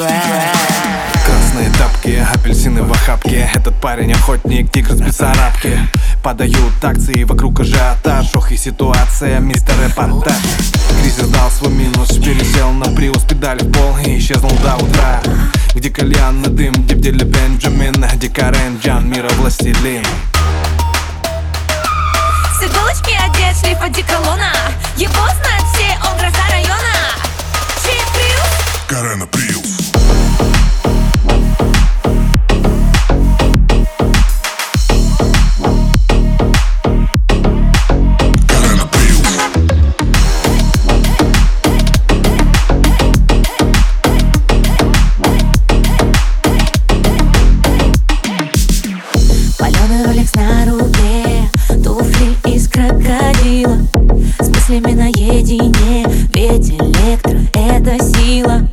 Красные тапки, апельсины в охапке. Этот парень охотник, тигр с Бессарабки Подают акции, вокруг ажиотаж. Ох и ситуация, мистер репортаж. Кризис дал свой минус, пересел на приус Педали в пол и исчезнул до утра. Где кальянный дым, где в деле Бенджамин Где Карен Джан, мира властелин. С иголочки одет шлейф одеколона. Его знают все, он гроза района руке Туфли из крокодила С мыслями наедине. Ведь электро — это сила.